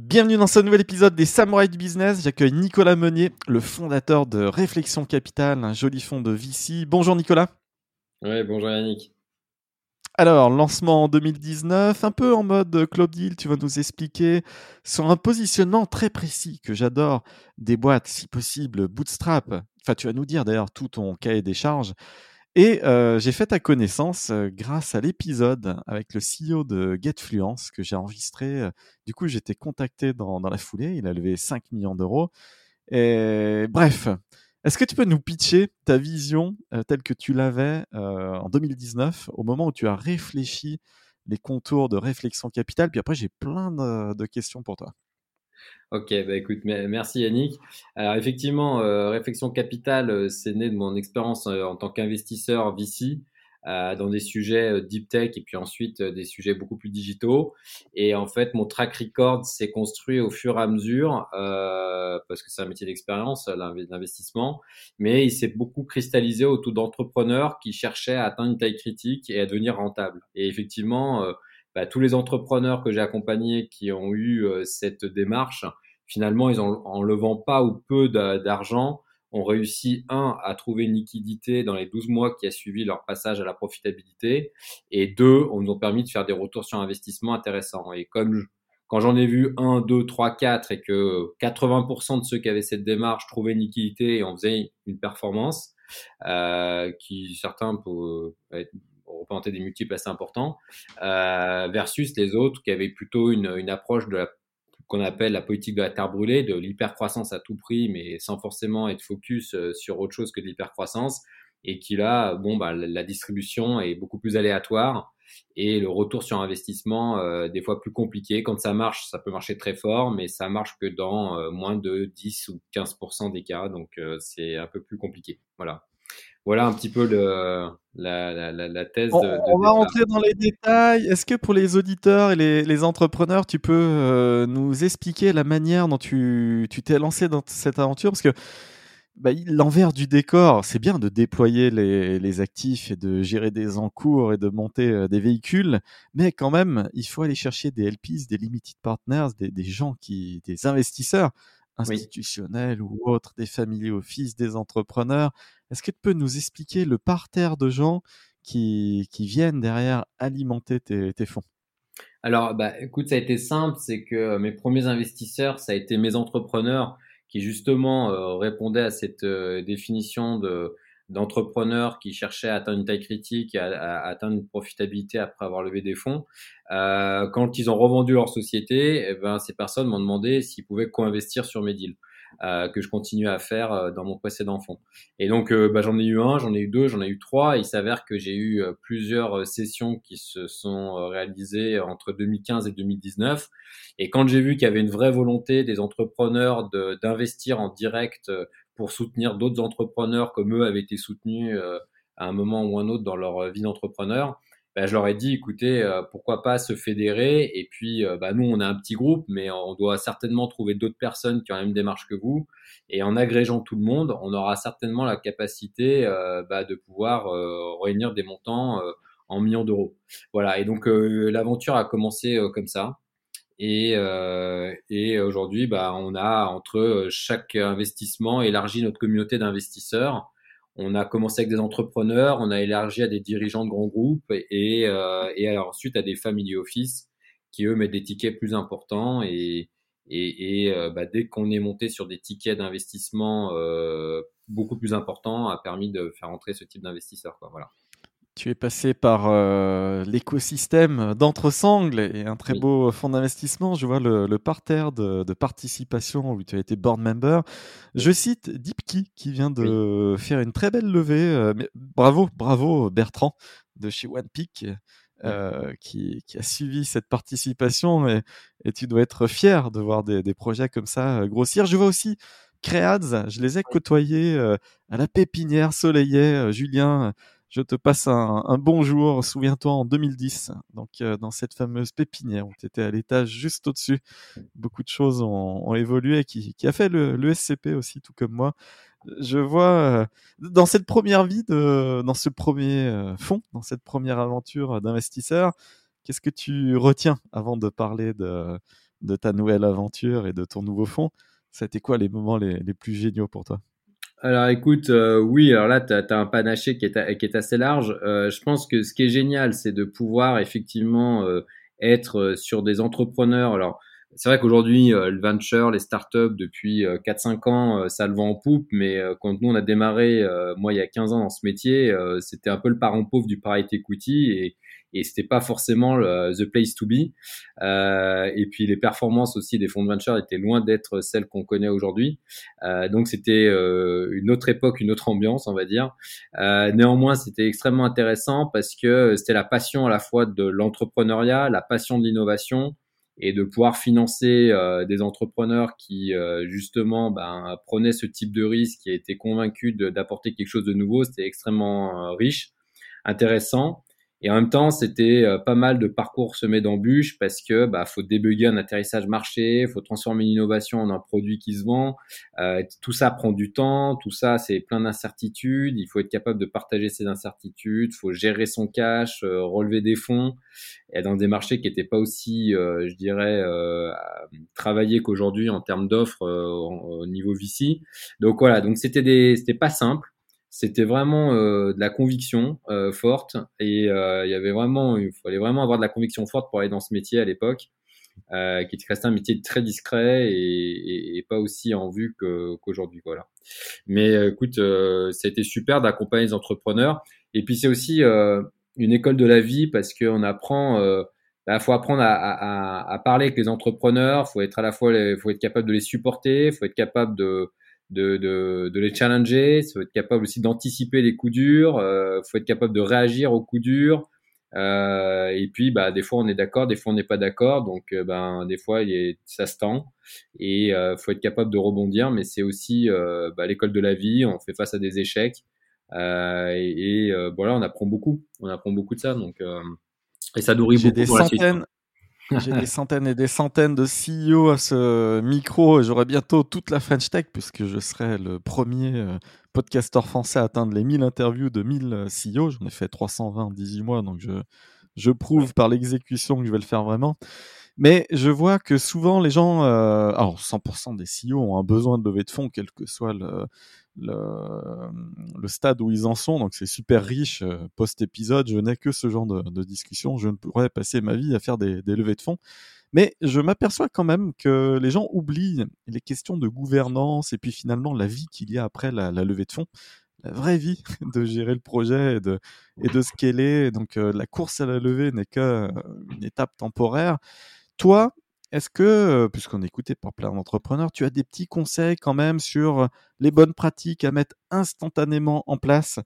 Bienvenue dans ce nouvel épisode des Samouraïs du Business. J'accueille Nicolas Meunier, le fondateur de Réflexion Capital, un joli fonds de VC. Bonjour Nicolas. Oui, bonjour Yannick. Alors, lancement en 2019, un peu en mode Club Deal, tu vas nous expliquer sur un positionnement très précis que j'adore des boîtes, si possible, bootstrap. Enfin, tu vas nous dire d'ailleurs tout ton cahier des charges. Et euh, j'ai fait ta connaissance euh, grâce à l'épisode avec le CEO de GetFluence que j'ai enregistré. Euh, du coup, j'étais contacté dans, la foulée. Il a levé 5 millions d'euros. Et bref, est-ce que tu peux nous pitcher ta vision telle que tu l'avais en 2019, au moment où tu as réfléchi les contours de réflexion capitale? Puis après, j'ai plein de, de questions pour toi. Ok, bah écoute, merci Yannick. Alors effectivement, euh, Réflexion Capitale, euh, c'est né de mon expérience euh, en tant qu'investisseur VC dans des sujets deep tech et puis ensuite des sujets beaucoup plus digitaux. Et en fait, mon track record s'est construit au fur et à mesure parce que c'est un métier d'expérience, l'investissement, mais il s'est beaucoup cristallisé autour d'entrepreneurs qui cherchaient à atteindre une taille critique et à devenir rentable. Et effectivement, bah, tous les entrepreneurs que j'ai accompagnés qui ont eu euh, cette démarche, finalement, ils ont, en levant pas ou peu d'argent, ont réussi, un, à trouver une liquidité dans les 12 mois qui a suivi leur passage à la profitabilité, et deux, on nous ont permis de faire des retours sur investissement intéressants. Et comme quand j'en ai vu un, deux, trois, quatre, et que 80% de ceux qui avaient cette démarche trouvaient une liquidité et en faisaient une performance, euh, qui certains peuvent être représenter des multiples assez importants, euh, versus les autres qui avaient plutôt une, une approche de la qu'on appelle la politique de la terre brûlée, de l'hypercroissance à tout prix, mais sans forcément être focus euh, sur autre chose que de l'hypercroissance, et qui là, bon, bah, la distribution est beaucoup plus aléatoire et le retour sur investissement euh, des fois plus compliqué. Quand ça marche, ça peut marcher très fort, mais ça marche que dans euh, moins de 10 ou 15% des cas, donc euh, c'est un peu plus compliqué. Voilà voilà un petit peu le, la, la, la, thèse. On, de, on va rentrer dans les détails. Est-ce que pour les auditeurs et les, les entrepreneurs, tu peux euh, nous expliquer la manière dont tu t'es lancé dans cette aventure? Parce que bah, l'envers du décor, c'est bien de déployer les, les, actifs et de gérer des encours et de monter euh, des véhicules, mais quand même, il faut aller chercher des LPs, des limited partners, des, des gens qui, des investisseurs institutionnels ou autres, des family office, des entrepreneurs. Est-ce que tu peux nous expliquer le parterre de gens qui, qui viennent derrière alimenter tes, tes fonds? Alors, bah, écoute, ça a été simple, c'est que mes premiers investisseurs, ça a été mes entrepreneurs qui justement euh, répondaient à cette euh, définition de d'entrepreneurs qui cherchaient à atteindre une taille critique et à, atteindre une profitabilité après avoir levé des fonds. Euh, quand ils ont revendu leur société, eh ben, ces personnes m'ont demandé s'ils pouvaient co-investir sur mes deals. Euh, que je continue à faire euh, dans mon précédent fonds. Et donc, euh, bah, j'en ai eu un, j'en ai eu deux, j'en ai eu trois. il s'avère que j'ai eu plusieurs sessions qui se sont réalisées entre 2015 et 2019. Et quand j'ai vu qu'il y avait une vraie volonté des entrepreneurs d'investir en direct pour soutenir d'autres entrepreneurs comme eux avaient été soutenus euh, à un moment ou un autre dans leur vie d'entrepreneur, ben, je leur ai dit, écoutez, euh, pourquoi pas se fédérer Et puis, euh, bah, nous, on a un petit groupe, mais on doit certainement trouver d'autres personnes qui ont la même démarche que vous. Et en agrégeant tout le monde, on aura certainement la capacité bah, de pouvoir réunir des montants en millions d'euros. Voilà. Et donc, l'aventure a commencé comme ça. Et, euh, et aujourd'hui, bah, on a entre chaque investissement élargi notre communauté d'investisseurs. On a commencé avec des entrepreneurs, on a élargi à des dirigeants de grands groupes et, euh, et ensuite à des family office qui eux mettent des tickets plus importants et, et, et euh, bah, dès qu'on est monté sur des tickets d'investissement euh, beaucoup plus importants, a permis de faire entrer ce type d'investisseurs. Voilà. Tu es passé par euh, l'écosystème d'Entresangle et un très beau fonds d'investissement. Je vois le, parterre de, participation où tu as été board member. Je cite Deepkey qui vient de faire une très belle levée. Euh, bravo, bravo Bertrand de chez OnePeak. Euh, qui, a suivi cette participation et, tu dois être fier de voir des, des projets comme ça grossir. Je vois aussi Créads, je les ai côtoyés à la pépinière Soleillet. Julien, je te passe un, bonjour. Souviens-toi en 2010, donc dans cette fameuse pépinière où tu étais à l'étage juste au-dessus. Beaucoup de choses ont, évolué, qui, qui a fait le, SCP aussi, tout comme moi. Je vois dans cette première vie, de, dans ce premier fond, dans cette première aventure d'investisseur, qu'est-ce que tu retiens avant de parler de, ta nouvelle aventure et de ton nouveau fonds C'était quoi les moments les plus géniaux pour toi? Alors écoute, euh, oui, alors là, tu as, un panaché qui est, qui est assez large. Euh, je pense que ce qui est génial, c'est de pouvoir effectivement euh, être sur des entrepreneurs. Alors, c'est vrai qu'aujourd'hui, le venture, les startups, depuis 4-5 ans, ça le vend en poupe, mais quand nous, on a démarré, moi, il y a 15 ans dans ce métier, c'était un peu le parent pauvre du private equity et et c'était pas forcément le, the place to be. Euh, et puis les performances aussi des fonds de venture étaient loin d'être celles qu'on connaît aujourd'hui. Euh, donc c'était euh, une autre époque, une autre ambiance, on va dire. Euh, néanmoins, c'était extrêmement intéressant parce que c'était la passion à la fois de l'entrepreneuriat, la passion de l'innovation et de pouvoir financer euh, des entrepreneurs qui justement ben, prenaient ce type de risque et étaient convaincus d'apporter quelque chose de nouveau, c'était extrêmement riche, intéressant. Et en même temps, c'était euh, pas mal de parcours semés d'embûches parce que bah faut débugger un atterrissage marché, faut transformer une innovation en un produit qui se vend. Euh, tout ça prend du temps, tout ça c'est plein d'incertitudes. Il faut être capable de partager ces incertitudes, faut gérer son cash, euh, relever des fonds. Et dans des marchés qui n'étaient pas aussi, euh, je dirais, travaillés qu'aujourd'hui en termes d'offres au niveau VC. Donc voilà, donc c'était des, c'était pas simple c'était vraiment euh, de la conviction euh, forte et euh, il y avait vraiment il fallait vraiment avoir de la conviction forte pour aller dans ce métier à l'époque qui restait un métier très discret et, pas aussi en vue qu'aujourd'hui voilà. Mais écoute été super d'accompagner les entrepreneurs et puis c'est aussi une école de la vie parce qu'on apprend il bah, faut apprendre à, parler avec les entrepreneurs faut être à la fois faut être capable de les supporter faut être capable de de, de, de les challenger, il faut être capable aussi d'anticiper les coups durs, euh, faut être capable de réagir aux coups durs. Euh, et puis, bah, des fois on est d'accord, des fois on n'est pas d'accord, donc euh, ben des fois il est, ça se tend. Et euh, faut être capable de rebondir. Mais c'est aussi euh, bah, l'école de la vie, on fait face à des échecs. Euh, et, et voilà, on apprend beaucoup, on apprend beaucoup de ça, donc et ça nourrit beaucoup des pour centaines, la suite. J'ai des centaines et des centaines de CEO à ce micro. J'aurai bientôt toute la French Tech puisque je serai le premier euh, podcasteur français à atteindre les 1000 interviews de 1000 euh, CEO. J'en ai fait 320 en 18 mois, donc je, je prouve par l'exécution que je vais le faire vraiment. Mais je vois que souvent les gens, euh, alors 100% des CEO ont un besoin de lever de fonds, quel que soit le, le, stade où ils en sont. Donc c'est super riche. Euh, post-épisode, je n'ai que ce genre de, discussion. Je ne pourrais passer ma vie à faire des, levées de fonds. Mais je m'aperçois quand même que les gens oublient les questions de gouvernance et puis finalement la vie qu'il y a après la, levée de fonds. La vraie vie de gérer le projet et de, et de scaler. Donc euh, la course à la levée n'est qu'une étape temporaire. Toi, est-ce que, euh, puisqu'on est écouté par plein d'entrepreneurs, tu as des petits conseils quand même sur euh, les bonnes pratiques à mettre instantanément en place?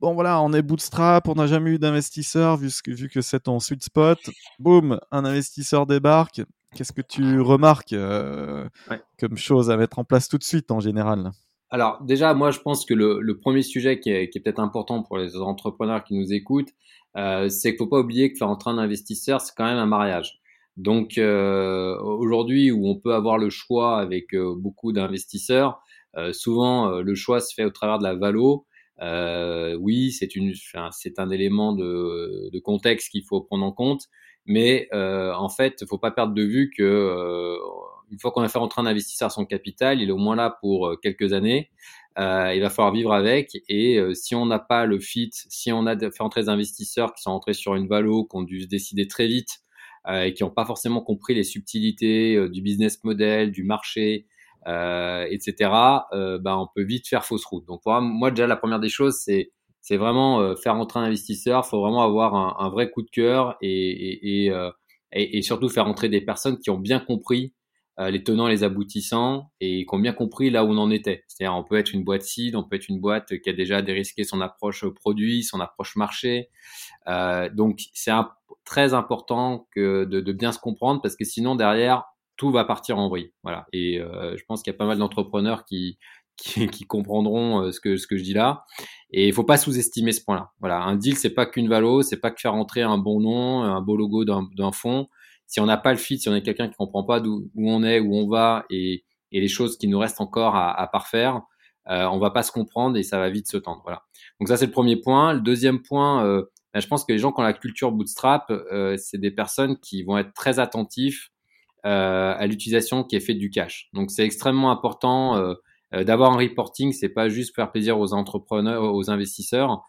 Bon voilà, on est bootstrap, on n'a jamais eu d'investisseur vu, vu, que c'est ton sweet spot. Boum, un investisseur débarque. Qu'est-ce que tu remarques euh, ouais. comme chose à mettre en place tout de suite en général? Alors déjà, moi je pense que le, le premier sujet qui est, peut-être important pour les entrepreneurs qui nous écoutent, euh, c'est qu'il faut pas oublier que faire entrer un investisseur, c'est quand même un mariage. Donc euh, aujourd'hui où on peut avoir le choix avec euh, beaucoup d'investisseurs, euh, souvent euh, le choix se fait au travers de la valo. Euh, oui, c'est une, c'est un élément de, de contexte qu'il faut prendre en compte, mais en fait, faut pas perdre de vue que une fois qu'on a fait rentrer un investisseur son capital, il est au moins là pour quelques années. Euh, il va falloir vivre avec. Et euh, si on n'a pas le fit, si on a fait entrer des investisseurs qui sont entrés sur une valo, qui ont dû se décider très vite et qui n'ont pas forcément compris les subtilités euh, du business model, du marché, euh, etc., ben on peut vite faire fausse route. Donc moi déjà la première des choses c'est c'est vraiment faire entrer un investisseur. Il faut vraiment avoir un, un, vrai coup de cœur et, et, et, et surtout faire entrer des personnes qui ont bien compris les tenants, les aboutissants et qui ont bien compris là où on en était. C'est-à-dire, on peut être une boîte seed, on peut être une boîte qui a déjà dérisqué son approche produit, son approche marché. Euh, donc, c'est très important que de, de, bien se comprendre parce que sinon, derrière, tout va partir en vrille. Voilà. Et euh, je pense qu'il y a pas mal d'entrepreneurs qui, qui, qui, comprendront euh, ce que ce que je dis là. Et il faut pas sous-estimer ce point-là. Voilà, un deal c'est pas qu'une valo, c'est pas que faire entrer un bon nom, un beau logo d'un fonds. Si on n'a pas le fit, si on est quelqu'un qui comprend pas d'où où on est, où on va et, et les choses qui nous restent encore à, à parfaire, euh, on va pas se comprendre et ça va vite se tendre. Voilà. Donc ça c'est le premier point. Le deuxième point, euh, ben, je pense que les gens qui ont la culture bootstrap, euh, c'est des personnes qui vont être très attentifs euh, à l'utilisation qui est faite du cash. Donc c'est extrêmement important euh, euh, d'avoir un reporting. C'est pas juste faire plaisir aux entrepreneurs, aux investisseurs.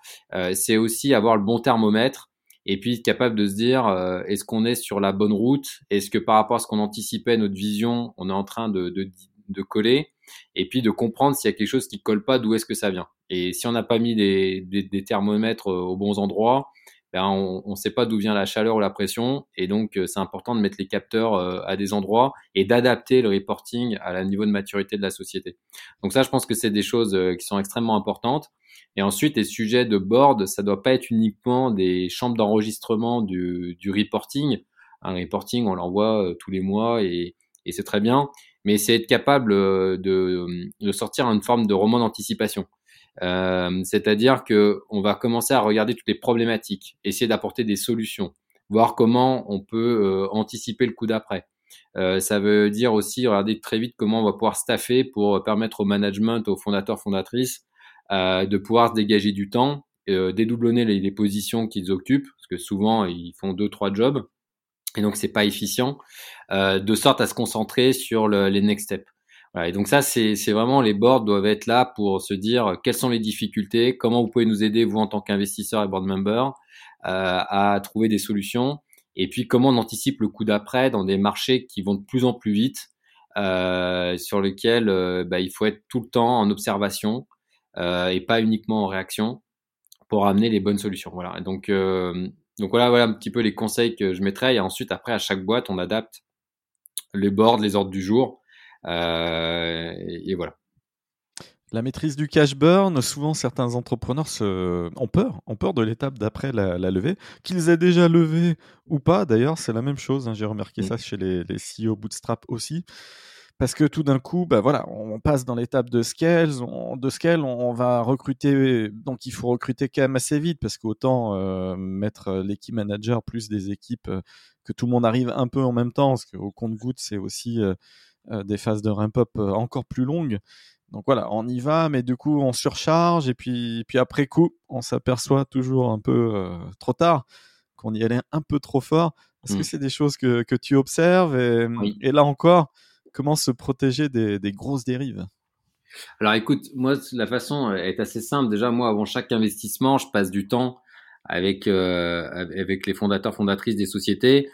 c'est aussi avoir le bon thermomètre et puis capable de se dire est-ce qu'on est sur la bonne route? Est-ce que par rapport à ce qu'on anticipait, notre vision, on est en train de, de, de coller? Et puis de comprendre s'il y a quelque chose qui colle pas, d'où est-ce que ça vient? Et si on n'a pas mis des, des, thermomètres aux bons endroits, ben on ne sait pas d'où vient la chaleur ou la pression, et donc euh, c'est important de mettre les capteurs euh, à des endroits et d'adapter le reporting à la niveau de maturité de la société. Donc ça, je pense que c'est des choses euh, qui sont extrêmement importantes. Et ensuite, les sujets de board, ça doit pas être uniquement des chambres d'enregistrement du, du reporting. Un reporting, on l'envoie tous les mois et, et c'est très bien mais c'est être capable de, de, sortir une forme de roman d'anticipation. Euh, C'est-à-dire que on va commencer à regarder toutes les problématiques, essayer d'apporter des solutions, voir comment on peut euh, anticiper le coup d'après. Euh, ça veut dire aussi regarder très vite comment on va pouvoir staffer pour permettre au management, aux fondateurs, fondatrices, euh, de pouvoir se dégager du temps, dédoublonner les, positions qu'ils occupent, parce que souvent ils font deux, trois jobs, et donc c'est pas efficient, de sorte à se concentrer sur le, les next steps. Voilà, et donc ça, c'est vraiment les boards doivent être là pour se dire quelles sont les difficultés, comment vous pouvez nous aider vous en tant qu'investisseur et board member euh, à trouver des solutions, et puis comment on anticipe le coup d'après dans des marchés qui vont de plus en plus vite, euh, sur lesquels euh, bah, il faut être tout le temps en observation euh, et pas uniquement en réaction pour amener les bonnes solutions. Voilà. Donc euh, donc voilà, voilà un petit peu les conseils que je mettrais. Et ensuite, après, à chaque boîte, on adapte les boards, les ordres du jour. Euh, et, voilà. La maîtrise du cash burn, souvent certains entrepreneurs se... ont peur, ont peur de l'étape d'après la, levée, qu'ils aient déjà levé ou pas. D'ailleurs, c'est la même chose. Hein. J'ai remarqué ça chez les, les CEO Bootstrap aussi parce que tout d'un coup, bah voilà, on passe dans l'étape de scale, on, de scale, on, va recruter, donc il faut recruter quand même assez vite parce qu'autant euh, mettre l'équipe manager plus des équipes euh, que tout le monde arrive un peu en même temps, parce qu'au compte-goutte c'est aussi euh, euh, des phases de ramp-up encore plus longues. Donc voilà, on y va, mais du coup on surcharge et puis, puis après coup, on s'aperçoit toujours un peu trop tard qu'on y allait un peu trop fort. Est-ce que mmh. c'est des choses que, que tu observes et, et là encore? comment se protéger des, grosses dérives? Alors écoute, moi la façon est assez simple. Déjà moi avant chaque investissement, je passe du temps avec euh, avec les fondateurs fondatrices des sociétés euh,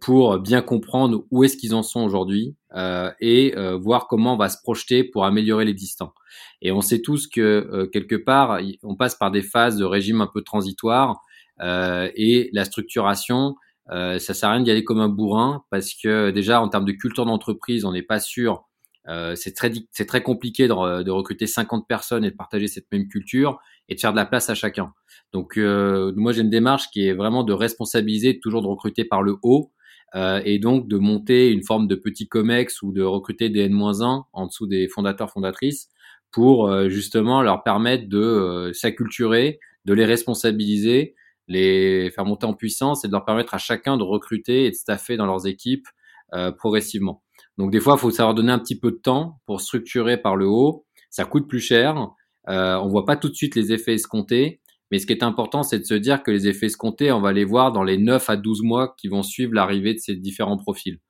pour bien comprendre où est-ce qu'ils en sont aujourd'hui euh, et voir comment on va se projeter pour améliorer l'existant. Et on sait tous que quelque part on passe par des phases de régime un peu transitoire et la structuration euh, ça sert à rien d'y aller comme un bourrin parce que déjà en termes de culture d'entreprise, on n'est pas sûr. Euh, c'est très c'est très compliqué de, recruter 50 personnes et de partager cette même culture et de faire de la place à chacun. Donc euh, moi j'ai une démarche qui est vraiment de responsabiliser, toujours de recruter par le haut euh, et donc de monter une forme de petit comex ou de recruter des N-1 en dessous des fondateurs fondatrices pour euh, justement leur permettre de s'acculturer, de les responsabiliser les faire monter en puissance et de leur permettre à chacun de recruter et de staffer dans leurs équipes progressivement. Donc des fois, il faut savoir donner un petit peu de temps pour structurer par le haut. Ça coûte plus cher. Euh, on voit pas tout de suite les effets escomptés. Mais ce qui est important, c'est de se dire que les effets escomptés, on va les voir dans les 9 à 12 mois qui vont suivre l'arrivée de ces différents profils.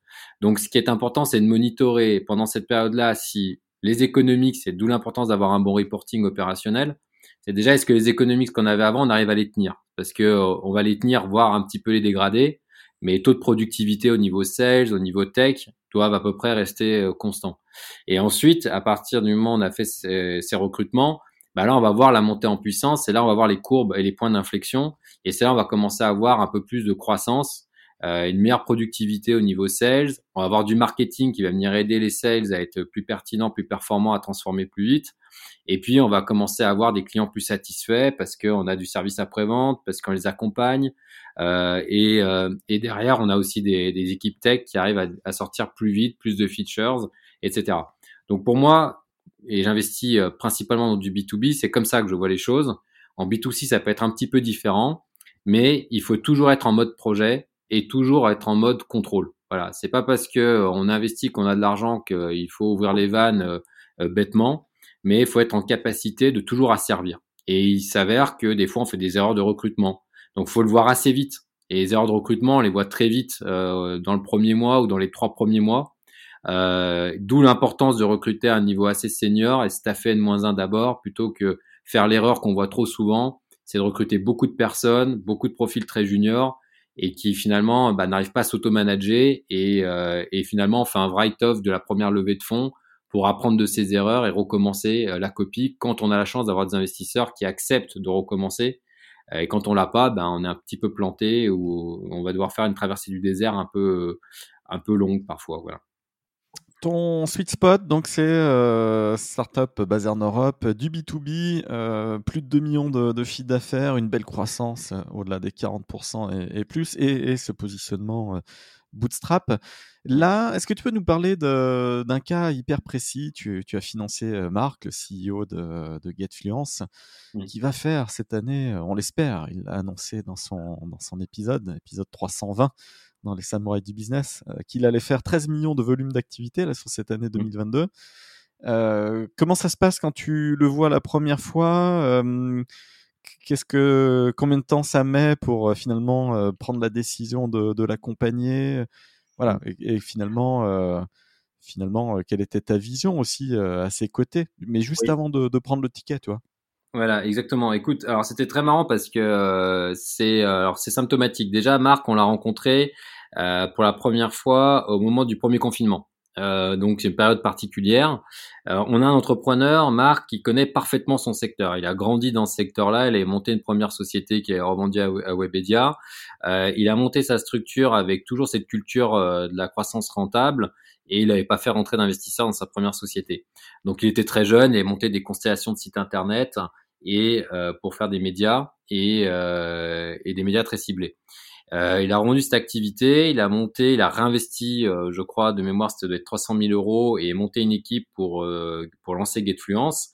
Donc ce qui est important, c'est de monitorer pendant cette période-là si les économiques, c'est d'où l'importance d'avoir un bon reporting opérationnel, c'est déjà est-ce que les économiques qu'on avait avant, on arrive à les tenir? Parce que euh, on va les tenir, voire un petit peu les dégrader, mais taux de productivité au niveau sales, au niveau tech, doivent à peu près rester euh, constants. Et ensuite, à partir du moment où on a fait ces, recrutements, bah là, on va voir la montée en puissance, et là, on va voir les courbes et les points d'inflexion, et c'est là on va commencer à avoir un peu plus de croissance, euh, une meilleure productivité au niveau sales. On va avoir du marketing qui va venir aider les sales à être plus pertinents, plus performants, à transformer plus vite. Et puis, on va commencer à avoir des clients plus satisfaits parce qu'on a du service après-vente, parce qu'on les accompagne. Euh, et, euh, et, derrière, on a aussi des, des équipes tech qui arrivent à, à, sortir plus vite, plus de features, etc. Donc pour moi, et j'investis euh, principalement dans du B2B, c'est comme ça que je vois les choses. En B2C, ça peut être un petit peu différent, mais il faut toujours être en mode projet et toujours être en mode contrôle. Voilà, c'est pas parce que on investit qu'on a de l'argent qu'il faut ouvrir les vannes bêtement mais il faut être en capacité de toujours asservir. Et il s'avère que des fois, on fait des erreurs de recrutement. Donc, faut le voir assez vite. Et les erreurs de recrutement, on les voit très vite euh, dans le premier mois ou dans les trois premiers mois. Euh, D'où l'importance de recruter à un niveau assez senior et staffer N-1 d'abord, plutôt que faire l'erreur qu'on voit trop souvent, c'est de recruter beaucoup de personnes, beaucoup de profils très juniors et qui finalement bah, n'arrivent pas à s'auto-manager et, euh, et finalement on fait un write-off de la première levée de fonds pour apprendre de ses erreurs et recommencer euh, la copie quand on a la chance d'avoir des investisseurs qui acceptent de recommencer. Euh, et quand on l'a pas, ben on est un petit peu planté ou on va devoir faire une traversée du désert un peu un peu longue parfois. Voilà. Ton sweet spot, donc c'est euh, startup basée en Europe, du B2B, euh, plus de 2 millions de, de chiffre d'affaires, une belle croissance au-delà des 40% et, et plus, et, et, ce positionnement Bootstrap. Là, est-ce que tu peux nous parler d'un cas hyper précis? Tu, as financé euh, Marc, le CEO de, de GetFluence, qui va faire cette année, on l'espère, il l'a annoncé dans son, dans son épisode, épisode 320 dans les samouraïs du business, euh, qu'il allait faire 13 millions de volume d'activité sur cette année 2022. Euh, comment ça se passe quand tu le vois la première fois qu'est-ce que combien de temps ça met pour finalement prendre la décision de, de l'accompagner? Voilà mmh. et, finalement finalement quelle était ta vision aussi à ses côtés mais juste avant de, de, prendre le ticket tu vois? Voilà exactement écoute alors c'était très marrant parce que c'est alors c'est symptomatique déjà Marc on l'a rencontré pour la première fois au moment du premier confinement euh, donc c'est une période particulière. Euh, on a un entrepreneur, Marc, qui connaît parfaitement son secteur. Il a grandi dans ce secteur-là. Il a monté une première société qui est revendue à, Webedia. Euh, il a monté sa structure avec toujours cette culture de la croissance rentable et il n'avait pas fait rentrer d'investisseurs dans sa première société. Donc il était très jeune et monté des constellations de sites internet et pour faire des médias et, et des médias très ciblés. Euh, il a rendu cette activité, il a monté, il a réinvesti, euh, je crois, de mémoire, c'était de 300 000 euros et monté une équipe pour euh, pour lancer GetFluence.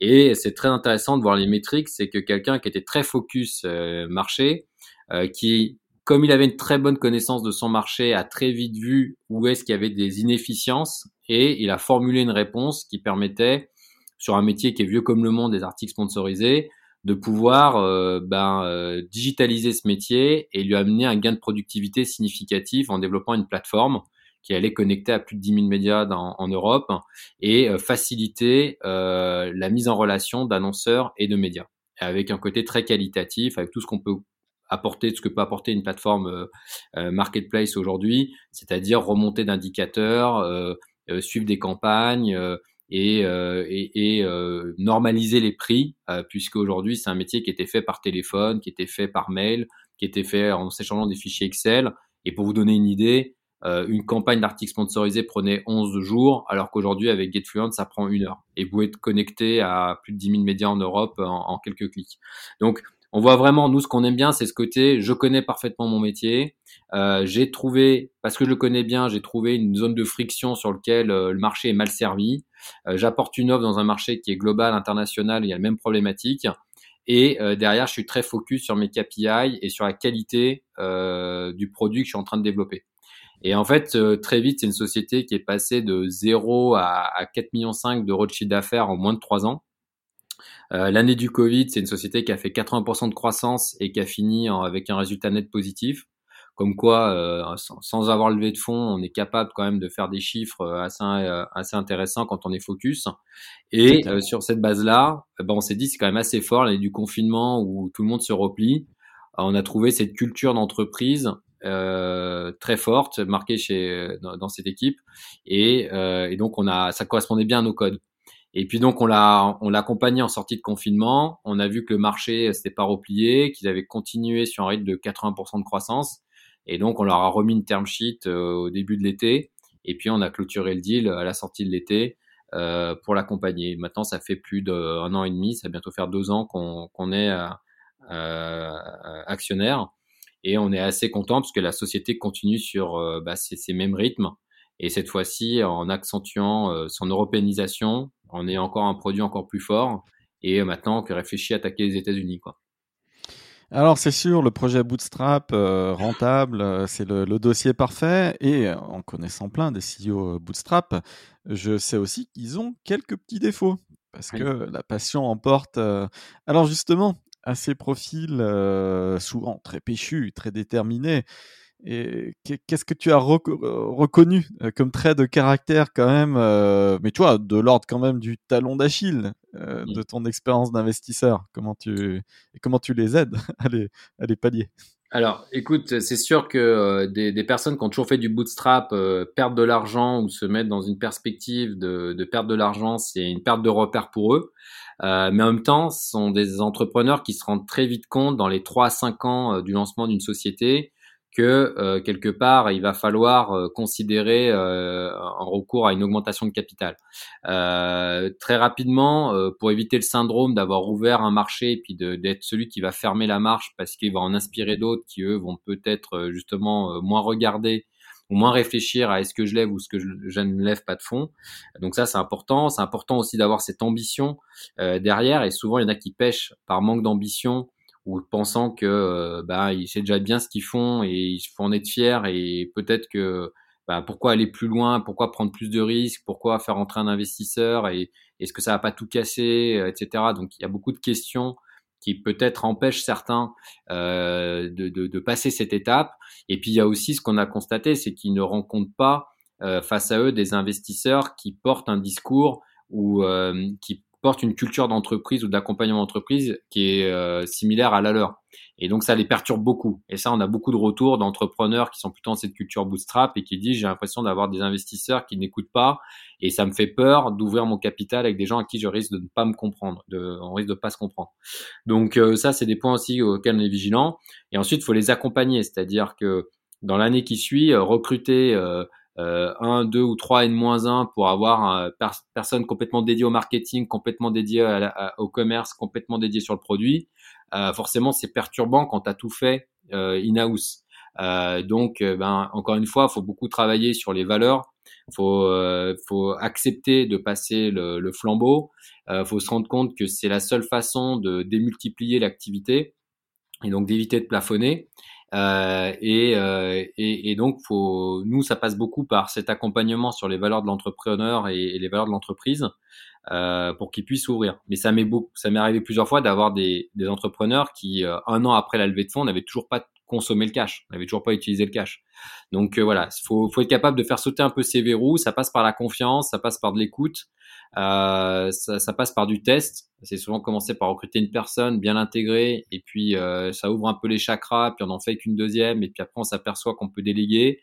Et c'est très intéressant de voir les métriques, c'est que quelqu'un qui était très focus marché, qui comme il avait une très bonne connaissance de son marché, a très vite vu où est-ce qu'il y avait des inefficiences et il a formulé une réponse qui permettait, sur un métier qui est vieux comme le monde, des articles sponsorisés, de pouvoir euh, ben, euh, digitaliser ce métier et lui amener un gain de productivité significatif en développant une plateforme qui allait connecter à plus de 10 000 médias dans, en Europe et euh, faciliter la mise en relation d'annonceurs et de médias, avec un côté très qualitatif, avec tout ce qu'on peut apporter, ce que peut apporter une plateforme marketplace aujourd'hui, c'est-à-dire remonter d'indicateurs, suivre des campagnes, et, euh, et, et euh, normaliser les prix, euh, puisque aujourd'hui c'est un métier qui était fait par téléphone, qui était fait par mail, qui était fait en s'échangeant des fichiers Excel. Et pour vous donner une idée, une campagne d'articles sponsorisés prenait 11 jours, alors qu'aujourd'hui avec GetFluent ça prend une heure. Et vous êtes connecté à plus de 10 000 médias en Europe en, en quelques clics. Donc on voit vraiment, nous, ce qu'on aime bien, c'est ce côté, je connais parfaitement mon métier. Euh, j'ai trouvé, parce que je le connais bien, j'ai trouvé une zone de friction sur lequel euh, le marché est mal servi. Euh, j'apporte une offre dans un marché qui est global, international, il y a la même problématique. Et euh, derrière, je suis très focus sur mes KPI et sur la qualité du produit que je suis en train de développer. Et en fait, très vite, c'est une société qui est passée de 0 à, à 4,5 millions de chiffre d'affaires en moins de 3 ans. Euh, l'année du Covid, c'est une société qui a fait 80% de croissance et qui a fini avec un résultat net positif. Comme quoi, euh, sans, avoir levé de fonds, on est capable quand même de faire des chiffres euh, assez, assez intéressants quand on est focus. Et sur cette base-là, ben on s'est dit c'est quand même assez fort l'année du confinement où tout le monde se replie. on a trouvé cette culture d'entreprise euh, très forte marquée chez dans, dans cette équipe et, euh, et, donc on a ça correspondait bien à nos codes et puis donc on l'a on l'a accompagné en sortie de confinement. On a vu que le marché s'était pas replié, qu'ils avaient continué sur un rythme de 80% de croissance. Et donc on leur a remis une term sheet euh, au début de l'été. Et puis on a clôturé le deal à la sortie de l'été pour l'accompagner. Maintenant, ça fait plus d'un an et demi, ça va bientôt faire deux ans qu'on est actionnaire et on est assez content parce que la société continue sur bah, ces, mêmes rythmes et cette fois-ci en accentuant son européanisation, en ayant encore un produit encore plus fort et maintenant que réfléchit à attaquer les États-Unis quoi. Alors c'est sûr, le projet Bootstrap euh, rentable, euh, c'est le, dossier parfait. Et euh, en connaissant plein des CEO Bootstrap, je sais aussi qu'ils ont quelques petits défauts. Parce que la passion emporte. Alors justement, à ces profils souvent très péchus, très déterminés, et qu'est-ce que tu as reconnu euh, comme trait de caractère quand même, euh, mais tu vois, de l'ordre quand même du talon d'Achille euh, mmh. de ton expérience d'investisseur Comment tu comment tu les aides à les, à les pallier? Alors, écoute, c'est sûr que des, des, personnes qui ont toujours fait du bootstrap perdent de l'argent ou se mettent dans une perspective de, de perdre de l'argent, c'est une perte de repère pour eux. mais en même temps, ce sont des entrepreneurs qui se rendent très vite compte dans les 3 à 5 ans du lancement d'une société que euh, quelque part il va falloir euh, considérer euh, un recours à une augmentation de capital. très rapidement, pour éviter le syndrome d'avoir ouvert un marché et puis d'être celui qui va fermer la marche parce qu'il va en inspirer d'autres qui eux vont peut-être justement moins regarder ou moins réfléchir à est-ce que je lève ou ce que je, je, ne lève pas de fonds. Donc ça c'est important. C'est important aussi d'avoir cette ambition derrière et souvent il y en a qui pêchent par manque d'ambition ou pensant que euh, bah ils savent déjà bien ce qu'ils font et il faut en être fier et peut-être que bah, pourquoi aller plus loin, pourquoi prendre plus de risques, pourquoi faire entrer un investisseur et est-ce que ça va pas tout casser, euh, etc. Donc il y a beaucoup de questions qui peut-être empêchent certains euh, de, de, de, passer cette étape. Et puis il y a aussi ce qu'on a constaté, c'est qu'ils ne rencontrent pas euh, face à eux des investisseurs qui portent un discours ou euh, qui portent une culture d'entreprise ou d'accompagnement d'entreprise qui est euh, similaire à la leur. Et donc ça les perturbe beaucoup. Et ça, on a beaucoup de retours d'entrepreneurs qui sont plutôt dans cette culture bootstrap et qui disent j'ai l'impression d'avoir des investisseurs qui n'écoutent pas et ça me fait peur d'ouvrir mon capital avec des gens à qui je risque de ne pas me comprendre, de, on risque de pas se comprendre. Donc euh, ça, c'est des points aussi auxquels on est vigilant. Et ensuite, il faut les accompagner, c'est-à-dire que dans l'année qui suit, euh, recruter un, deux ou trois N-1 pour avoir une personne complètement dédiée au marketing, complètement dédiée au commerce, complètement dédiée sur le produit, euh, forcément c'est perturbant quand tu as tout fait euh, in-house. Euh, donc, euh, ben, encore une fois, il faut beaucoup travailler sur les valeurs. Il faut, faut accepter de passer le, le flambeau. Il faut se rendre compte que c'est la seule façon de démultiplier l'activité et donc d'éviter de plafonner. Euh, et, euh, et, et, donc, faut, nous, ça passe beaucoup par cet accompagnement sur les valeurs de l'entrepreneur et, les valeurs de l'entreprise euh, pour qu'ils puissent ouvrir. Mais ça m'est beaucoup, ça m'est arrivé plusieurs fois d'avoir des, des, entrepreneurs qui, euh, un an après la levée de fonds, n'avaient toujours pas consommé le cash, n'avaient toujours pas utilisé le cash. Donc euh, voilà, faut, faut être capable de faire sauter un peu ces verrous. Ça passe par la confiance, ça passe par de l'écoute, euh, ça, ça, passe par du test. C'est souvent commencer par recruter une personne, bien l'intégrer, et puis euh, ça ouvre un peu les chakras, puis on en fait qu'une deuxième, et puis après on s'aperçoit qu'on peut déléguer.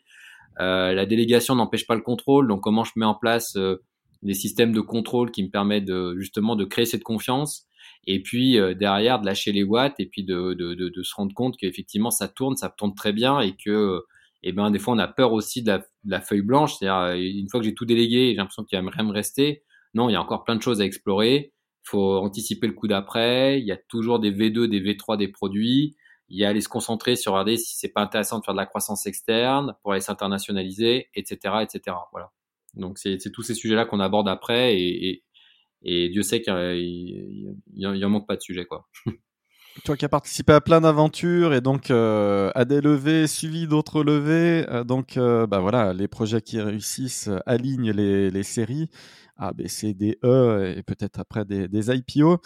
Euh, la délégation n'empêche pas le contrôle, donc comment je mets en place euh, des systèmes de contrôle qui me permettent de, justement de créer cette confiance, et puis euh, derrière de lâcher les watts, et puis de, de, de, se rendre compte qu'effectivement ça tourne, ça tourne très bien, et que et ben des fois on a peur aussi de la, de la feuille blanche, c'est-à-dire une fois que j'ai tout délégué, j'ai l'impression qu'il va rien me rester non, il y a encore plein de choses à explorer. Il faut anticiper le coup d'après. Il y a toujours des V2, des V3 des produits. Il y a aller se concentrer sur regarder si c'est pas intéressant de faire de la croissance externe pour aller s'internationaliser, etc., etc. Voilà. Donc c'est tous ces sujets-là qu'on aborde après et, et, Dieu sait qu'il y, en manque pas de sujets quoi. Toi qui as participé à plein d'aventures et donc euh, à des levées, suivi d'autres levées, euh, donc euh, bah voilà, les projets qui réussissent alignent les, les séries. A, B, C, D, E et peut-être après des, des IPO.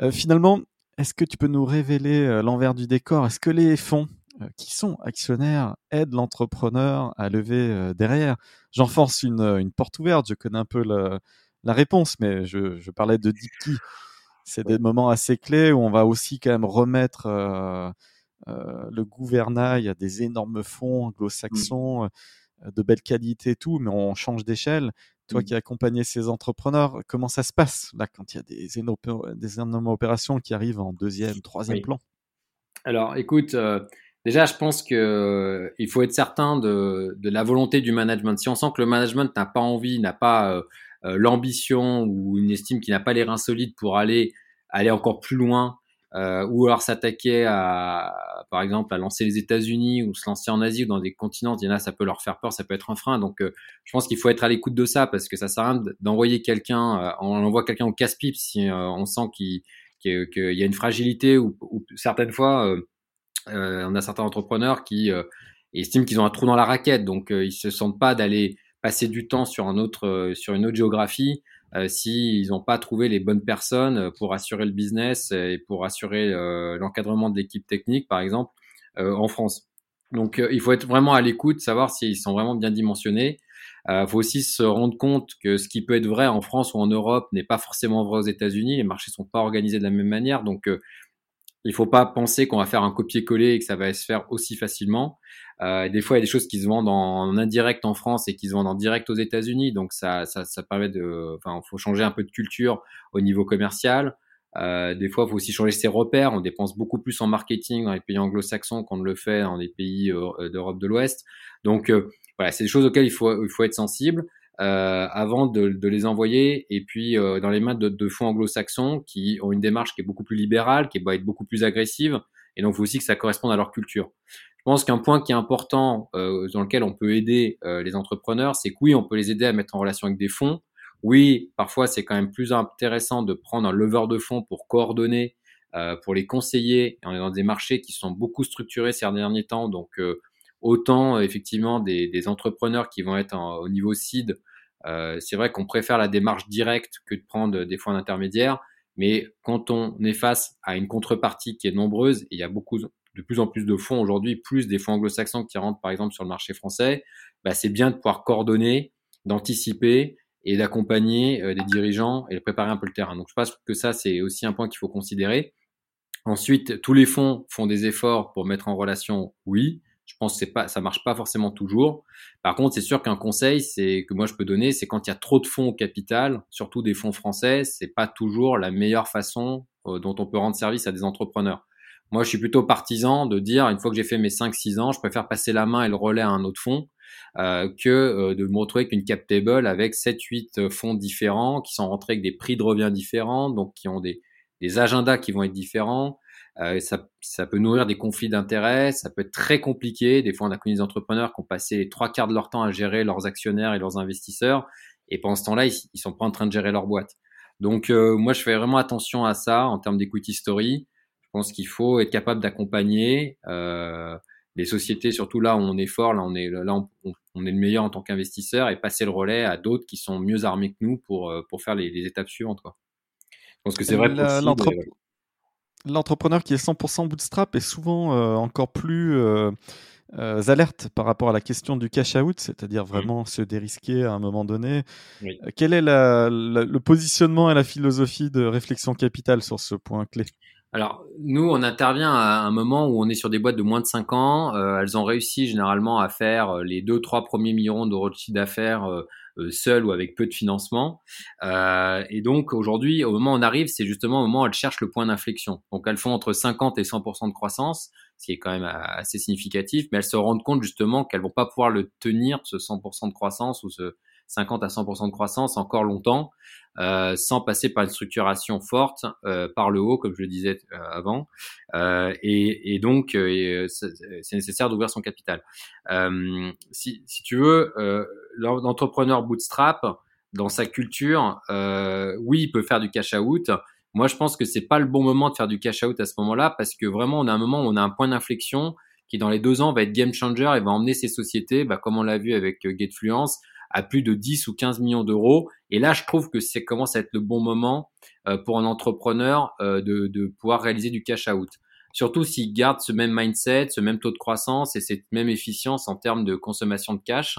Euh, finalement, est-ce que tu peux nous révéler euh, l'envers du décor? Est-ce que les fonds euh, qui sont actionnaires aident l'entrepreneur à lever derrière? J'enfonce une, une, porte ouverte, je connais un peu le, la réponse, mais je, je parlais de deep key. C'est des moments assez clés où on va aussi quand même remettre euh, euh, le gouvernail à des énormes fonds anglo-saxons mmh. de belle qualité et tout, mais on change d'échelle. Toi mmh. qui as accompagné ces entrepreneurs, comment ça se passe là quand il y a des, des énormes opérations qui arrivent en deuxième, troisième plan? Alors, écoute, euh, déjà, je pense que euh, il faut être certain de, de, la volonté du management. Si on sent que le management n'a pas envie, n'a pas l'ambition ou une estime qui n'a pas les reins solides pour aller aller encore plus loin euh, ou alors s'attaquer à, par exemple, à lancer les États-Unis ou se lancer en Asie ou dans des continents, il y en a, ça peut leur faire peur, ça peut être un frein. Donc, euh, je pense qu'il faut être à l'écoute de ça parce que ça sert à rien d'envoyer quelqu'un, euh, on envoie quelqu'un au casse-pipe si euh, on sent qu'il y a une fragilité ou, ou certaines fois, on a certains entrepreneurs qui estiment qu'ils ont un trou dans la raquette, donc ils se sentent pas d'aller passer du temps sur un autre, sur une autre géographie euh, s'ils n'ont pas trouvé les bonnes personnes pour assurer le business et pour assurer euh, l'encadrement de l'équipe technique, par exemple, euh, en France. Donc, il faut être vraiment à l'écoute, savoir s'ils sont vraiment bien dimensionnés. Il faut aussi se rendre compte que ce qui peut être vrai en France ou en Europe n'est pas forcément vrai aux États-Unis. Les marchés sont pas organisés de la même manière, donc il faut pas penser qu'on va faire un copier-coller et que ça va se faire aussi facilement. Euh, des fois, il y a des choses qui se vendent en, indirect en France et qui se vendent en direct aux États-Unis. Donc, ça, ça, ça permet de, enfin, faut changer un peu de culture au niveau commercial. Euh, des fois, il faut aussi changer ses repères. On dépense beaucoup plus en marketing dans les pays anglo-saxons qu'on ne le fait dans les pays euh, d'Europe de l'Ouest. Donc, euh, voilà, c'est des choses auxquelles il faut, il faut être sensible. Euh, avant de, les envoyer et puis euh, dans les mains de, fonds anglo-saxons qui ont une démarche qui est beaucoup plus libérale, qui va être beaucoup plus agressive et donc il faut aussi que ça corresponde à leur culture. Je pense qu'un point qui est important euh, dans lequel on peut aider les entrepreneurs, c'est que oui, on peut les aider à mettre en relation avec des fonds. Oui, parfois c'est quand même plus intéressant de prendre un lever de fonds pour coordonner, pour les conseiller. On est dans des marchés qui sont beaucoup structurés ces derniers temps, donc autant effectivement des, des, entrepreneurs qui vont être au niveau seed. Euh, c'est vrai qu'on préfère la démarche directe que de prendre des fonds d'intermédiaire, mais quand on est face à une contrepartie qui est nombreuse, et il y a beaucoup de plus en plus de fonds aujourd'hui, plus des fonds anglo-saxons qui rentrent par exemple sur le marché français, bah, c'est bien de pouvoir coordonner, d'anticiper et d'accompagner euh, des dirigeants et de préparer un peu le terrain. Donc je pense que ça c'est aussi un point qu'il faut considérer. Ensuite, tous les fonds font des efforts pour mettre en relation, oui, je pense que c'est pas, ça marche pas forcément toujours. Par contre, c'est sûr qu'un conseil, c'est que moi je peux donner, c'est quand il y a trop de fonds au capital, surtout des fonds français, c'est pas toujours la meilleure façon euh, dont on peut rendre service à des entrepreneurs. Moi, je suis plutôt partisan de dire, une fois que j'ai fait mes 5-6 ans, je préfère passer la main et le relais à un autre fonds euh, que euh, de me retrouver avec une cap table avec 7-8 fonds différents qui sont rentrés avec des prix de revient différents, donc qui ont des, des agendas qui vont être différents, euh, ça, ça, peut nourrir des conflits d'intérêts, ça peut être très compliqué. Des fois, on a connu des entrepreneurs qui ont passé les trois quarts de leur temps à gérer leurs actionnaires et leurs investisseurs, et pendant ce temps-là, ils, ils sont pas en train de gérer leur boîte. Donc, euh, moi, je fais vraiment attention à ça en termes d'equity story. Je pense qu'il faut être capable d'accompagner euh, les sociétés, surtout là où on est fort, là on est là on, on est le meilleur en tant qu'investisseur, et passer le relais à d'autres qui sont mieux armés que nous pour euh, pour faire les, les étapes suivantes. Quoi. Je pense que c'est vrai pour l'entrepreneur qui est 100% bootstrap est souvent euh, encore plus euh, euh, alerte par rapport à la question du cash out, c'est-à-dire vraiment se dérisquer à un moment donné. quel est le positionnement et la philosophie de réflexion capitale sur ce point clé? Alors, nous, on intervient à un moment où on est sur des boîtes de moins de 5 ans. elles ont réussi généralement à faire les 2-3 premiers millions d'euros de chiffre d'affaires euh, seul ou avec peu de financement. Euh, et donc aujourd'hui, au moment où on arrive, c'est justement au moment où elles cherchent le point d'inflexion. Donc elles font entre 50 et 100% de croissance, ce qui est quand même assez significatif, mais elles se rendent compte justement qu'elles vont pas pouvoir le tenir, ce 100% de croissance ou ce 50 à 100% de croissance encore longtemps, euh, sans passer par une structuration forte euh, par le haut, comme je le disais euh, avant. Euh, et, et, donc, euh, c'est nécessaire d'ouvrir son capital. Si, si, tu veux, l'entrepreneur bootstrap, dans sa culture, oui, il peut faire du cash out. Moi, je pense que c'est pas le bon moment de faire du cash out à ce moment-là, parce que vraiment, on a un moment où on a un point d'inflexion qui dans les deux ans va être game changer et va emmener ces sociétés, bah, comme on l'a vu avec Getfluence, à plus de 10 ou 15 millions d'euros. Et là, je trouve que c'est commence à être le bon moment euh, pour un entrepreneur euh, de, pouvoir réaliser du cash out. Surtout s'il garde ce même mindset, ce même taux de croissance et cette même efficience en termes de consommation de cash.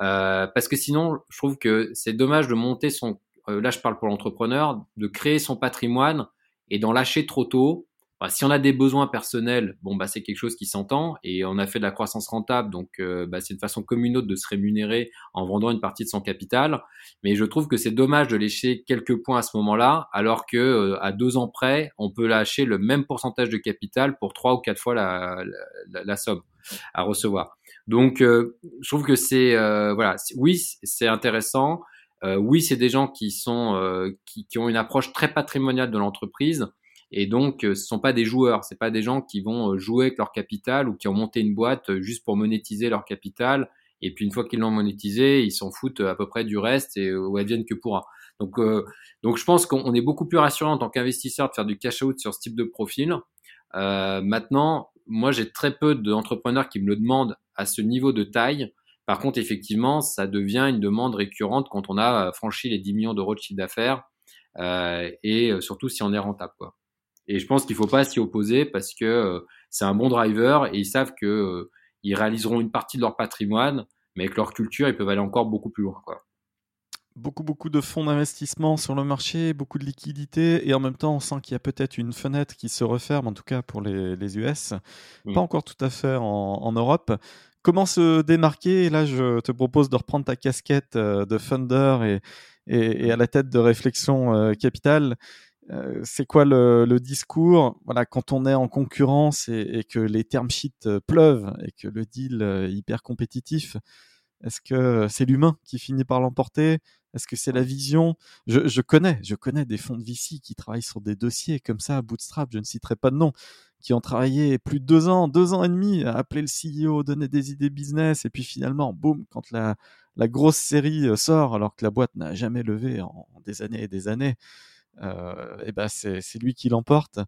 Euh, parce que sinon, je trouve que c'est dommage de monter son, là je parle pour l'entrepreneur, de créer son patrimoine et d'en lâcher trop tôt bah, si on a des besoins personnels, bon bah c'est quelque chose qui s'entend et on a fait de la croissance rentable, donc euh, bah, c'est une façon comme une autre de se rémunérer en vendant une partie de son capital. Mais je trouve que c'est dommage de lécher quelques points à ce moment-là, alors que euh, à deux ans près, on peut lâcher le même pourcentage de capital pour trois ou quatre fois la, la, la somme à recevoir. Donc euh, je trouve que c'est voilà, oui c'est intéressant. oui, c'est des gens qui sont qui, qui, ont une approche très patrimoniale de l'entreprise. Et donc, ce sont pas des joueurs, c'est pas des gens qui vont jouer avec leur capital ou qui ont monté une boîte juste pour monétiser leur capital. Et puis une fois qu'ils l'ont monétisé, ils s'en foutent à peu près du reste et où viennent que pourra. Donc, donc je pense qu'on est beaucoup plus rassurant en tant qu'investisseur de faire du cash out sur ce type de profil. Euh, maintenant, moi, j'ai très peu d'entrepreneurs qui me le demandent à ce niveau de taille. Par contre, effectivement, ça devient une demande récurrente quand on a franchi les 10 millions d'euros de chiffre d'affaires euh, et surtout si on est rentable. Quoi. Et je pense qu'il faut pas s'y opposer parce que euh, c'est un bon driver et ils savent que euh, ils réaliseront une partie de leur patrimoine, mais avec leur culture, ils peuvent aller encore beaucoup plus loin. Quoi beaucoup, beaucoup de fonds d'investissement sur le marché, beaucoup de liquidités, et en même temps, on sent qu'il y a peut-être une fenêtre qui se referme, en tout cas pour les, les US, pas encore tout à fait en, en, Europe. Comment se démarquer? Et là, je te propose de reprendre ta casquette euh, de funder et, et, et à la tête de réflexion capitale. Euh, c'est quoi le, discours? Voilà, quand on est en concurrence et, que les term sheets pleuvent et que le deal est hyper compétitif, est-ce que c'est l'humain qui finit par l'emporter? Est-ce que c'est la vision? Je, connais, je connais des fonds de VC qui travaillent sur des dossiers comme ça, Bootstrap, je ne citerai pas de nom, qui ont travaillé plus de deux ans, deux ans et demi à appeler le CEO, donner des idées business, et puis finalement, boum, quand la, la grosse série euh, sort, alors que la boîte n'a jamais levé en, des années et des années, euh, et ben c'est, lui qui l'emporte.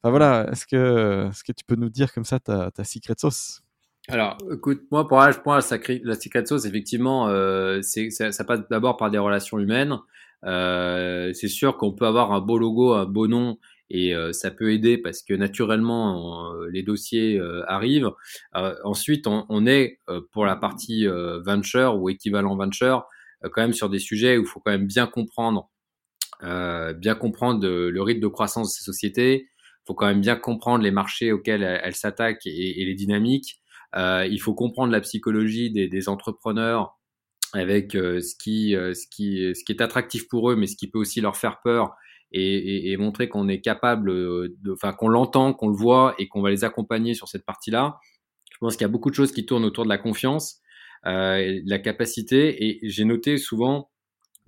Enfin voilà, est-ce que, est-ce que tu peux nous dire comme ça ta, ta secret sauce? Alors, écoute, moi, pour, moi, la, la secret sauce, effectivement, euh, c'est, ça, ça, passe d'abord par des relations humaines. Euh, c'est sûr qu'on peut avoir un beau logo, un beau nom, et euh, ça peut aider parce que naturellement, les dossiers euh, arrivent. Euh, ensuite, on, on est pour la partie venture ou équivalent venture, quand même sur des sujets où il faut quand même bien comprendre, bien comprendre le rythme de croissance de ces sociétés. Il faut quand même bien comprendre les marchés auxquels elles, s'attaquent et, les dynamiques. Euh, il faut comprendre la psychologie des, entrepreneurs avec euh, ce, qui, euh, ce, qui, ce qui est attractif pour eux, mais ce qui peut aussi leur faire peur. Et, montrer qu'on est capable, enfin qu'on l'entend, qu'on le voit et qu'on va les accompagner sur cette partie-là. Je pense qu'il y a beaucoup de choses qui tournent autour de la confiance, euh, la capacité. Et j'ai noté souvent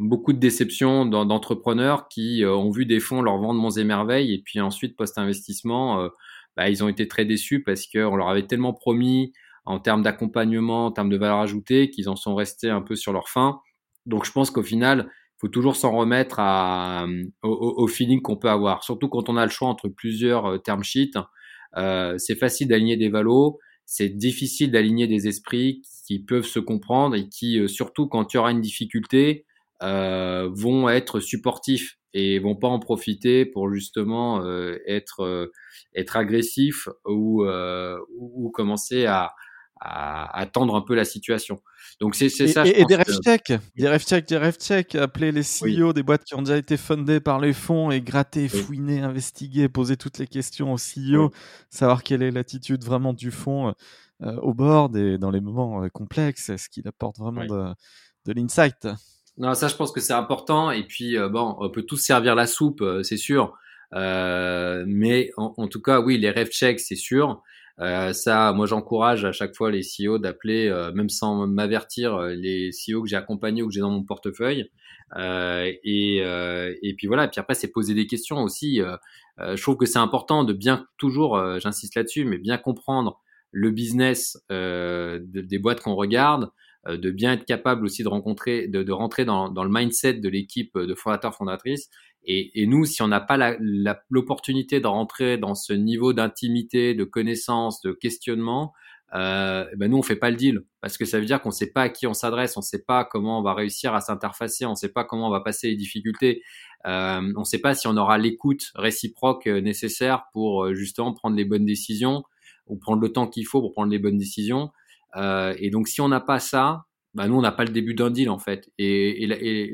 beaucoup de déceptions d'entrepreneurs qui ont vu des fonds leur vendre monts et merveilles et puis ensuite post-investissement bah, ils ont été très déçus parce qu'on leur avait tellement promis en termes d'accompagnement, en termes de valeur ajoutée, qu'ils en sont restés un peu sur leur fin. Donc je pense qu'au final, il faut toujours s'en remettre à, au, feeling qu'on peut avoir. Surtout quand on a le choix entre plusieurs euh, term sheets. Euh, c'est facile d'aligner des valos, c'est difficile d'aligner des esprits qui peuvent se comprendre et qui, euh, surtout quand il y aura une difficulté, euh, vont être supportifs et vont pas en profiter pour justement euh, être euh, être agressif ou euh, ou commencer à, à, à tendre un peu la situation. Donc c'est c'est ça. Et, et des ref check, des ref check, des ref check, appeler les CEO des boîtes qui ont déjà été fundées par les fonds et gratter, fouiner, investiguer, poser toutes les questions aux CEO, savoir quelle est l'attitude vraiment du fonds euh, au board et dans les moments complexes, est-ce qu'il apporte vraiment de, de l'insight? Non, ça, je pense que c'est important. Et puis, euh, bon, on peut tous servir la soupe, euh, c'est sûr. Euh, mais en, tout cas, oui, les rêves checks, c'est sûr. Euh, ça, moi, j'encourage à chaque fois les CEO d'appeler, même sans m'avertir, les CEO que j'ai accompagnés ou que j'ai dans mon portefeuille. et, et puis voilà. Et puis après, c'est poser des questions aussi. je trouve que c'est important de bien toujours, j'insiste là-dessus, mais bien comprendre le business des boîtes qu'on regarde. Euh, de bien être capable aussi de rencontrer, de, de rentrer dans, dans, le mindset de l'équipe de fondateurs fondatrices. Et, et, nous, si on n'a pas l'opportunité de rentrer dans ce niveau d'intimité, de connaissance, de questionnement, euh, ben nous on fait pas le deal parce que ça veut dire qu'on sait pas à qui on s'adresse, on sait pas comment on va réussir à s'interfacer, on sait pas comment on va passer les difficultés, euh, on sait pas si on aura l'écoute réciproque euh, nécessaire pour euh, justement prendre les bonnes décisions ou prendre le temps qu'il faut pour prendre les bonnes décisions. Euh, et donc, si on n'a pas ça, bah, nous, on n'a pas le début d'un deal, en fait. Et,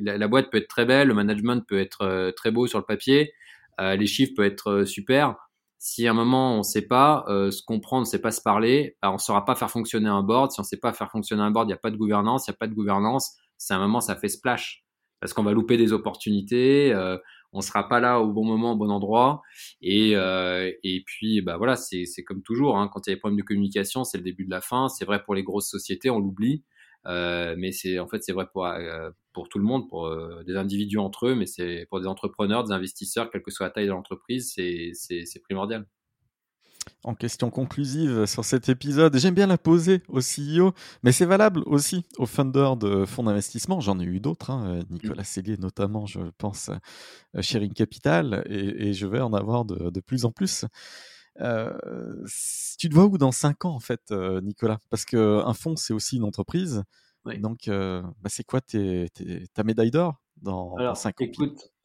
la, boîte peut être très belle, le management peut être euh, très beau sur le papier, euh, les chiffres peuvent être super. Si à un moment, on ne sait pas se comprendre, on ne sait pas se parler, bah, on ne saura pas faire fonctionner un board. Si on ne sait pas faire fonctionner un board, il n'y a pas de gouvernance. Il n'y a pas de gouvernance, c'est un moment, ça fait splash. Parce qu'on va louper des opportunités, on sera pas là au bon moment, au bon endroit. Et, euh, et puis, bah voilà, c'est comme toujours. Hein, quand il y a des problèmes de communication, c'est le début de la fin. C'est vrai pour les grosses sociétés, on l'oublie. Euh, mais c'est en fait c'est vrai pour, euh, pour tout le monde, pour des individus entre eux, mais c'est pour des entrepreneurs, des investisseurs, quelle que soit la taille de l'entreprise, c'est primordial en question conclusive sur cet épisode. J'aime bien la poser au CEO, mais c'est valable aussi aux funders de fonds d'investissement. J'en ai eu d'autres, hein, euh, Nicolas Séguier notamment, je pense, euh, Sharing Capital, et, je vais en avoir de, plus en plus. Euh, tu te vois où dans 5 ans, en fait, Nicolas? Parce qu'un fonds, c'est aussi une entreprise. Donc, bah, c'est quoi ta médaille d'or dans, 5 ans?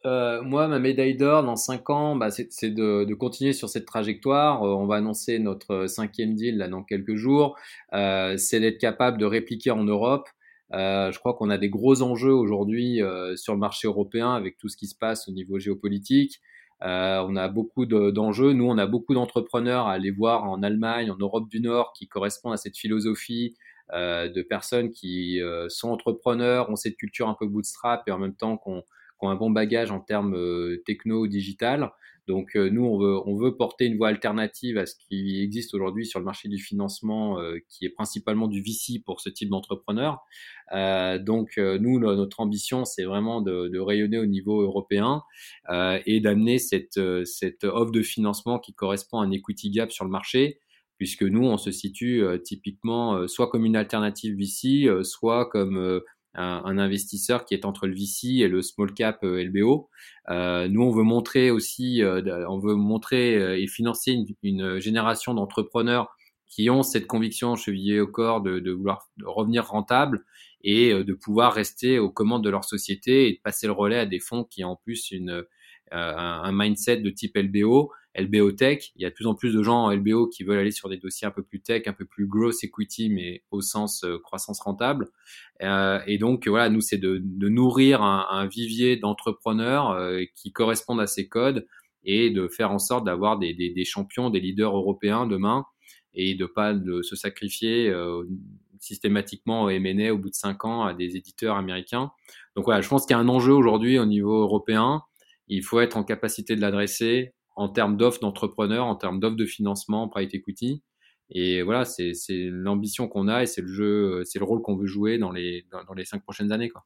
Euh, moi, ma médaille d'or dans 5 ans, bah, c'est de, de, continuer sur cette trajectoire. Euh, on va annoncer notre cinquième deal là, dans quelques jours. Euh, c'est d'être capable de répliquer en Europe. Euh, je crois qu'on a des gros enjeux aujourd'hui euh, sur le marché européen avec tout ce qui se passe au niveau géopolitique. on a beaucoup d'enjeux. Nous, on a beaucoup d'entrepreneurs à aller voir en Allemagne, en Europe du Nord, qui correspondent à cette philosophie de personnes qui sont entrepreneurs, ont cette culture un peu bootstrap et en même temps qu'on ont un bon bagage en termes euh, techno digital. Donc euh, nous, on veut, on veut porter une voie alternative à ce qui existe aujourd'hui sur le marché du financement, euh, qui est principalement du VC pour ce type d'entrepreneur. donc nous, notre ambition, c'est vraiment de, de, rayonner au niveau européen et d'amener cette, cette offre de financement qui correspond à un equity gap sur le marché puisque nous, on se situe typiquement soit comme une alternative VC, soit comme un, investisseur qui est entre le VC et le small cap euh, LBO. Euh, nous, on veut montrer aussi, euh, on veut montrer et financer une, une génération d'entrepreneurs qui ont cette conviction chevillée au corps de, de vouloir revenir rentable et de pouvoir rester aux commandes de leur société et de passer le relais à des fonds qui ont en plus une, un mindset de type LBO LBO Tech. Il y a de plus en plus de gens en LBO qui veulent aller sur des dossiers un peu plus tech, un peu plus gross equity, mais au sens euh, croissance rentable. Euh, et donc voilà, nous c'est de, nourrir un, vivier d'entrepreneurs euh, qui correspondent à ces codes et de faire en sorte d'avoir des, champions, des leaders européens demain et de pas se sacrifier systématiquement au M&A au bout de cinq ans à des éditeurs américains. Donc voilà, je pense qu'il y a un enjeu aujourd'hui au niveau européen. Il faut être en capacité de l'adresser en termes d'offres d'entrepreneurs, en termes d'offres de financement, private equity. Et voilà, c'est l'ambition qu'on a et c'est le jeu, c'est le rôle qu'on veut jouer dans les, dans, les cinq prochaines années. Quoi.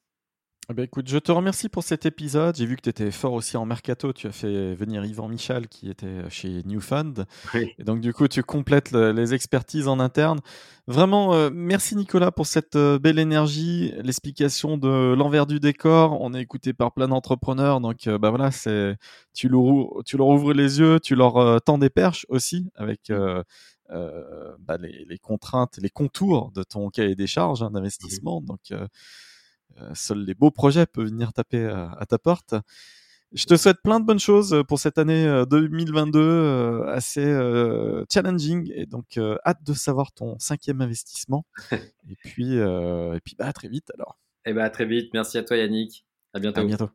Eh ben, écoute, je te remercie pour cet épisode. J'ai vu que tu étais fort aussi en mercato. Tu as fait venir Yvan Michal qui était chez New Fund. Et donc, du coup, tu complètes les expertises en interne. Vraiment, euh, merci Nicolas pour cette euh, belle énergie, l'explication de l'envers du décor. On est écouté par plein d'entrepreneurs. Donc, euh, bah voilà, c'est, tu, leur, tu leur ouvres les yeux, tu leur tends des perches aussi avec. Bah, les, les, contraintes, les contours de ton cahier des charges hein, d'investissement. Donc, seuls les beaux projets peuvent venir taper à, ta porte. Je te souhaite plein de bonnes choses pour cette année 2022 euh, assez euh, challenging et donc hâte de savoir ton cinquième investissement. et puis, et puis bah, à très vite alors. Et eh bah, à très vite. Merci à toi Yannick. À bientôt. À bientôt.